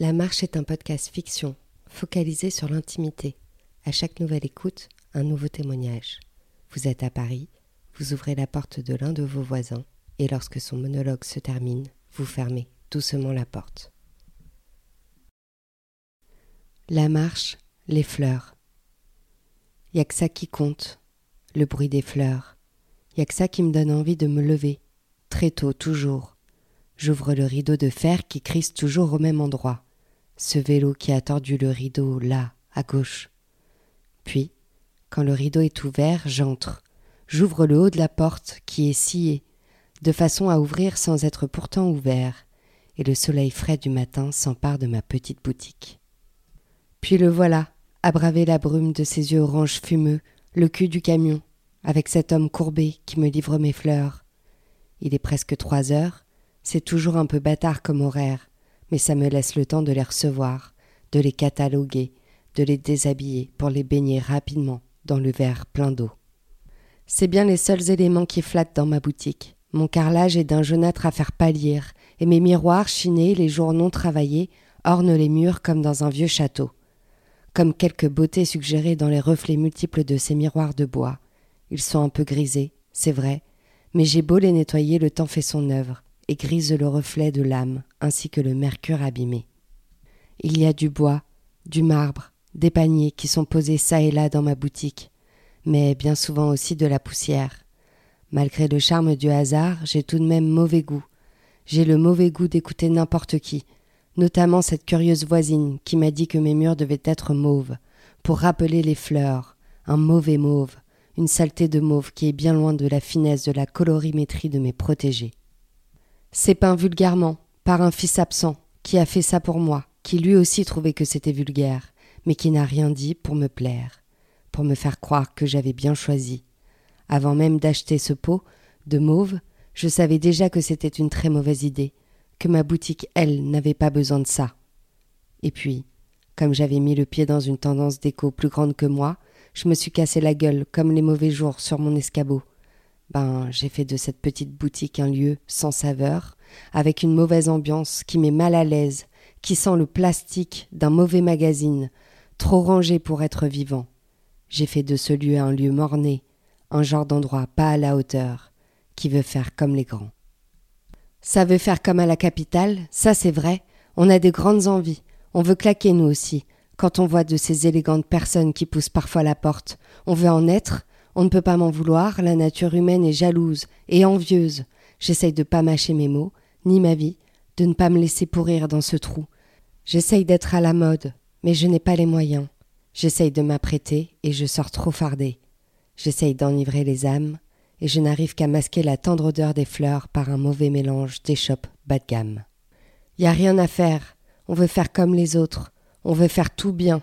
La Marche est un podcast fiction, focalisé sur l'intimité. À chaque nouvelle écoute, un nouveau témoignage. Vous êtes à Paris, vous ouvrez la porte de l'un de vos voisins, et lorsque son monologue se termine, vous fermez doucement la porte. La marche, les fleurs. Y a que ça qui compte, le bruit des fleurs. Y a que ça qui me donne envie de me lever, très tôt toujours. J'ouvre le rideau de fer qui crisse toujours au même endroit ce vélo qui a tordu le rideau là, à gauche. Puis, quand le rideau est ouvert, j'entre. J'ouvre le haut de la porte qui est sciée, de façon à ouvrir sans être pourtant ouvert, et le soleil frais du matin s'empare de ma petite boutique. Puis le voilà, à braver la brume de ses yeux orange fumeux, le cul du camion, avec cet homme courbé qui me livre mes fleurs. Il est presque trois heures, c'est toujours un peu bâtard comme horaire, mais ça me laisse le temps de les recevoir, de les cataloguer, de les déshabiller pour les baigner rapidement dans le verre plein d'eau. C'est bien les seuls éléments qui flattent dans ma boutique. Mon carrelage est d'un jaunâtre à faire pâlir, et mes miroirs chinés les jours non travaillés ornent les murs comme dans un vieux château. Comme quelques beautés suggérées dans les reflets multiples de ces miroirs de bois. Ils sont un peu grisés, c'est vrai, mais j'ai beau les nettoyer, le temps fait son œuvre, et grise le reflet de l'âme ainsi que le mercure abîmé. Il y a du bois, du marbre, des paniers qui sont posés çà et là dans ma boutique, mais bien souvent aussi de la poussière. Malgré le charme du hasard, j'ai tout de même mauvais goût. J'ai le mauvais goût d'écouter n'importe qui, notamment cette curieuse voisine qui m'a dit que mes murs devaient être mauves, pour rappeler les fleurs, un mauvais mauve, une saleté de mauve qui est bien loin de la finesse de la colorimétrie de mes protégés. C'est peint vulgairement, par un fils absent, qui a fait ça pour moi, qui lui aussi trouvait que c'était vulgaire, mais qui n'a rien dit pour me plaire, pour me faire croire que j'avais bien choisi. Avant même d'acheter ce pot de mauve, je savais déjà que c'était une très mauvaise idée, que ma boutique, elle, n'avait pas besoin de ça. Et puis, comme j'avais mis le pied dans une tendance d'écho plus grande que moi, je me suis cassé la gueule comme les mauvais jours sur mon escabeau ben j'ai fait de cette petite boutique un lieu sans saveur, avec une mauvaise ambiance qui met mal à l'aise, qui sent le plastique d'un mauvais magazine, trop rangé pour être vivant. J'ai fait de ce lieu un lieu morné, un genre d'endroit pas à la hauteur, qui veut faire comme les grands. Ça veut faire comme à la capitale, ça c'est vrai, on a de grandes envies, on veut claquer nous aussi, quand on voit de ces élégantes personnes qui poussent parfois la porte, on veut en être, on ne peut pas m'en vouloir, la nature humaine est jalouse et envieuse. J'essaye de pas mâcher mes mots, ni ma vie, de ne pas me laisser pourrir dans ce trou. J'essaye d'être à la mode, mais je n'ai pas les moyens. J'essaye de m'apprêter et je sors trop fardé. J'essaye d'enivrer les âmes, et je n'arrive qu'à masquer la tendre odeur des fleurs par un mauvais mélange d'échoppes bas de gamme. Y a rien à faire, on veut faire comme les autres, on veut faire tout bien.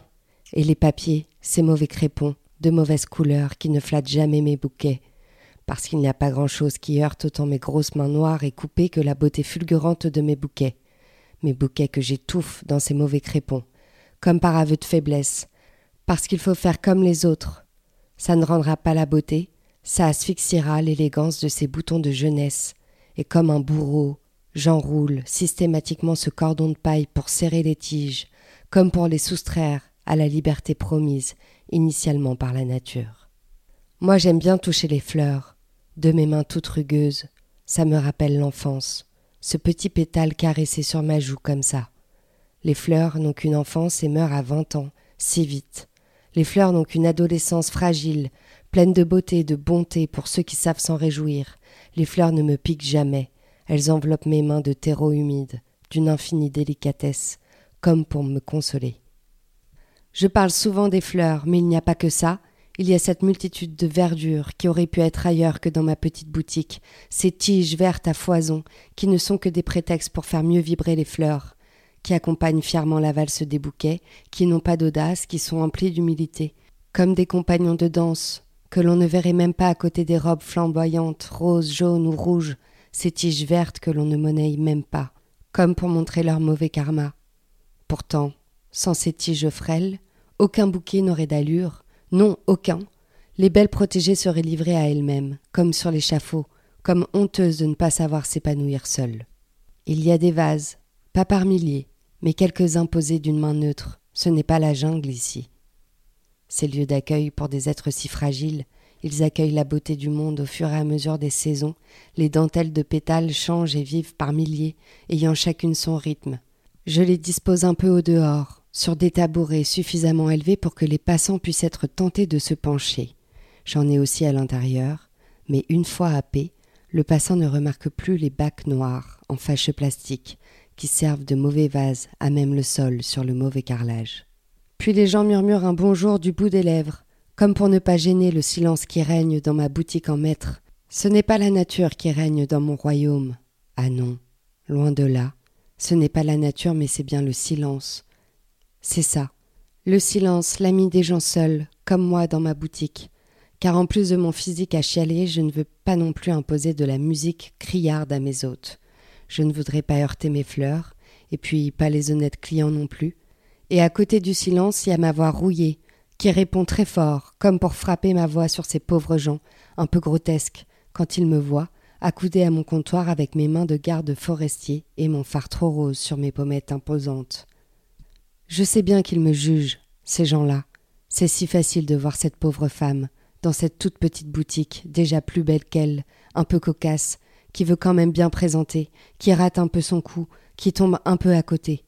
Et les papiers, ces mauvais crépons, de mauvaises couleurs qui ne flattent jamais mes bouquets, parce qu'il n'y a pas grand-chose qui heurte autant mes grosses mains noires et coupées que la beauté fulgurante de mes bouquets, mes bouquets que j'étouffe dans ces mauvais crépons, comme par aveu de faiblesse, parce qu'il faut faire comme les autres. Ça ne rendra pas la beauté, ça asphyxiera l'élégance de ces boutons de jeunesse, et comme un bourreau, j'enroule systématiquement ce cordon de paille pour serrer les tiges, comme pour les soustraire à la liberté promise initialement par la nature. Moi j'aime bien toucher les fleurs, de mes mains toutes rugueuses, ça me rappelle l'enfance, ce petit pétale caressé sur ma joue comme ça. Les fleurs n'ont qu'une enfance et meurent à vingt ans, si vite. Les fleurs n'ont qu'une adolescence fragile, pleine de beauté et de bonté pour ceux qui savent s'en réjouir. Les fleurs ne me piquent jamais, elles enveloppent mes mains de terreau humide, d'une infinie délicatesse, comme pour me consoler. Je parle souvent des fleurs, mais il n'y a pas que ça. Il y a cette multitude de verdure qui aurait pu être ailleurs que dans ma petite boutique, ces tiges vertes à foison, qui ne sont que des prétextes pour faire mieux vibrer les fleurs, qui accompagnent fièrement la valse des bouquets, qui n'ont pas d'audace, qui sont emplis d'humilité, comme des compagnons de danse, que l'on ne verrait même pas à côté des robes flamboyantes, roses, jaunes ou rouges, ces tiges vertes que l'on ne monnaie même pas, comme pour montrer leur mauvais karma. Pourtant, sans ces tiges frêles, aucun bouquet n'aurait d'allure, non, aucun. Les belles protégées seraient livrées à elles-mêmes, comme sur l'échafaud, comme honteuses de ne pas savoir s'épanouir seules. Il y a des vases, pas par milliers, mais quelques-uns posés d'une main neutre. Ce n'est pas la jungle ici. Ces lieux d'accueil pour des êtres si fragiles, ils accueillent la beauté du monde au fur et à mesure des saisons, les dentelles de pétales changent et vivent par milliers, ayant chacune son rythme. Je les dispose un peu au dehors, sur des tabourets suffisamment élevés pour que les passants puissent être tentés de se pencher. J'en ai aussi à l'intérieur, mais une fois happé, le passant ne remarque plus les bacs noirs, en fâcheux plastique, qui servent de mauvais vases à même le sol sur le mauvais carrelage. Puis les gens murmurent un bonjour du bout des lèvres, comme pour ne pas gêner le silence qui règne dans ma boutique en maître. Ce n'est pas la nature qui règne dans mon royaume. Ah non, loin de là. Ce n'est pas la nature, mais c'est bien le silence. C'est ça. Le silence, l'ami des gens seuls, comme moi dans ma boutique. Car en plus de mon physique à chialer, je ne veux pas non plus imposer de la musique criarde à mes hôtes. Je ne voudrais pas heurter mes fleurs, et puis pas les honnêtes clients non plus. Et à côté du silence, il y a ma voix rouillée, qui répond très fort, comme pour frapper ma voix sur ces pauvres gens, un peu grotesques, quand ils me voient, accoudé à mon comptoir avec mes mains de garde forestier et mon phare trop rose sur mes pommettes imposantes. Je sais bien qu'ils me jugent, ces gens-là. C'est si facile de voir cette pauvre femme, dans cette toute petite boutique, déjà plus belle qu'elle, un peu cocasse, qui veut quand même bien présenter, qui rate un peu son cou, qui tombe un peu à côté.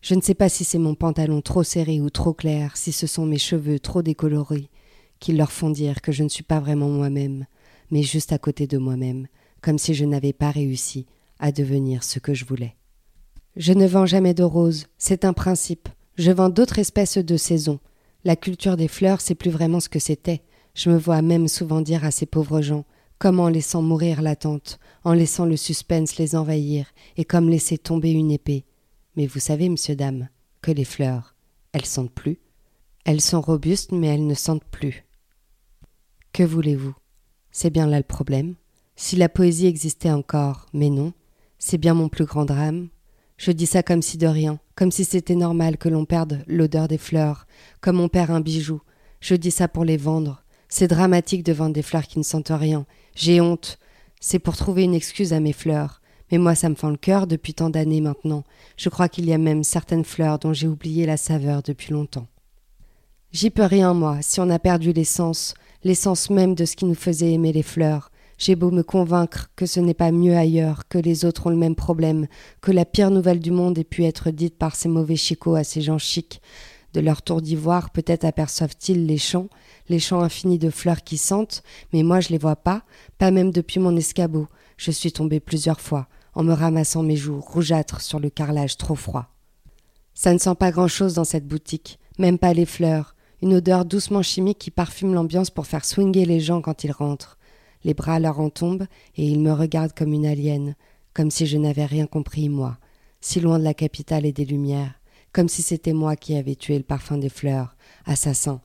Je ne sais pas si c'est mon pantalon trop serré ou trop clair, si ce sont mes cheveux trop décolorés, qui leur font dire que je ne suis pas vraiment moi-même, mais juste à côté de moi-même, comme si je n'avais pas réussi à devenir ce que je voulais. Je ne vends jamais de roses, c'est un principe. Je vends d'autres espèces de saison. La culture des fleurs, c'est plus vraiment ce que c'était. Je me vois même souvent dire à ces pauvres gens, comme en laissant mourir l'attente, en laissant le suspense les envahir, et comme laisser tomber une épée. Mais vous savez, monsieur, dame, que les fleurs, elles sentent plus. Elles sont robustes, mais elles ne sentent plus. Que voulez-vous? C'est bien là le problème? Si la poésie existait encore, mais non, c'est bien mon plus grand drame. Je dis ça comme si de rien, comme si c'était normal que l'on perde l'odeur des fleurs, comme on perd un bijou. Je dis ça pour les vendre. C'est dramatique de vendre des fleurs qui ne sentent rien. J'ai honte. C'est pour trouver une excuse à mes fleurs. Mais moi, ça me fend le cœur depuis tant d'années maintenant. Je crois qu'il y a même certaines fleurs dont j'ai oublié la saveur depuis longtemps. J'y peux rien, moi, si on a perdu l'essence, l'essence même de ce qui nous faisait aimer les fleurs. J'ai beau me convaincre que ce n'est pas mieux ailleurs, que les autres ont le même problème, que la pire nouvelle du monde ait pu être dite par ces mauvais chicots à ces gens chics. De leur tour d'ivoire, peut-être aperçoivent-ils les champs, les champs infinis de fleurs qui sentent, mais moi je les vois pas, pas même depuis mon escabeau. Je suis tombée plusieurs fois, en me ramassant mes joues rougeâtres sur le carrelage trop froid. Ça ne sent pas grand-chose dans cette boutique, même pas les fleurs, une odeur doucement chimique qui parfume l'ambiance pour faire swinger les gens quand ils rentrent. Les bras leur en tombent et ils me regardent comme une alien, comme si je n'avais rien compris, moi, si loin de la capitale et des lumières, comme si c'était moi qui avais tué le parfum des fleurs, assassin,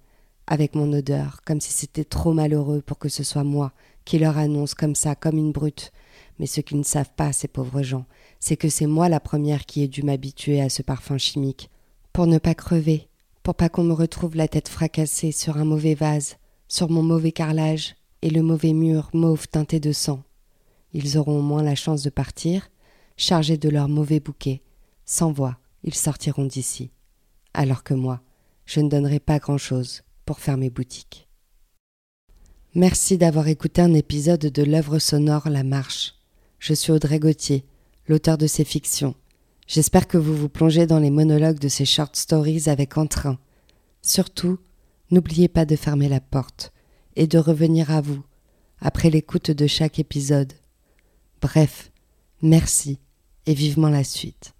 avec mon odeur, comme si c'était trop malheureux pour que ce soit moi qui leur annonce comme ça, comme une brute. Mais ce qu'ils ne savent pas, ces pauvres gens, c'est que c'est moi la première qui ai dû m'habituer à ce parfum chimique, pour ne pas crever, pour pas qu'on me retrouve la tête fracassée sur un mauvais vase, sur mon mauvais carrelage et le mauvais mur mauve teinté de sang. Ils auront au moins la chance de partir, chargés de leur mauvais bouquet. Sans voix, ils sortiront d'ici. Alors que moi, je ne donnerai pas grand-chose pour faire mes boutiques. Merci d'avoir écouté un épisode de l'œuvre sonore La Marche. Je suis Audrey Gauthier, l'auteur de ces fictions. J'espère que vous vous plongez dans les monologues de ces short stories avec entrain. Surtout, n'oubliez pas de fermer la porte et de revenir à vous après l'écoute de chaque épisode. Bref, merci et vivement la suite.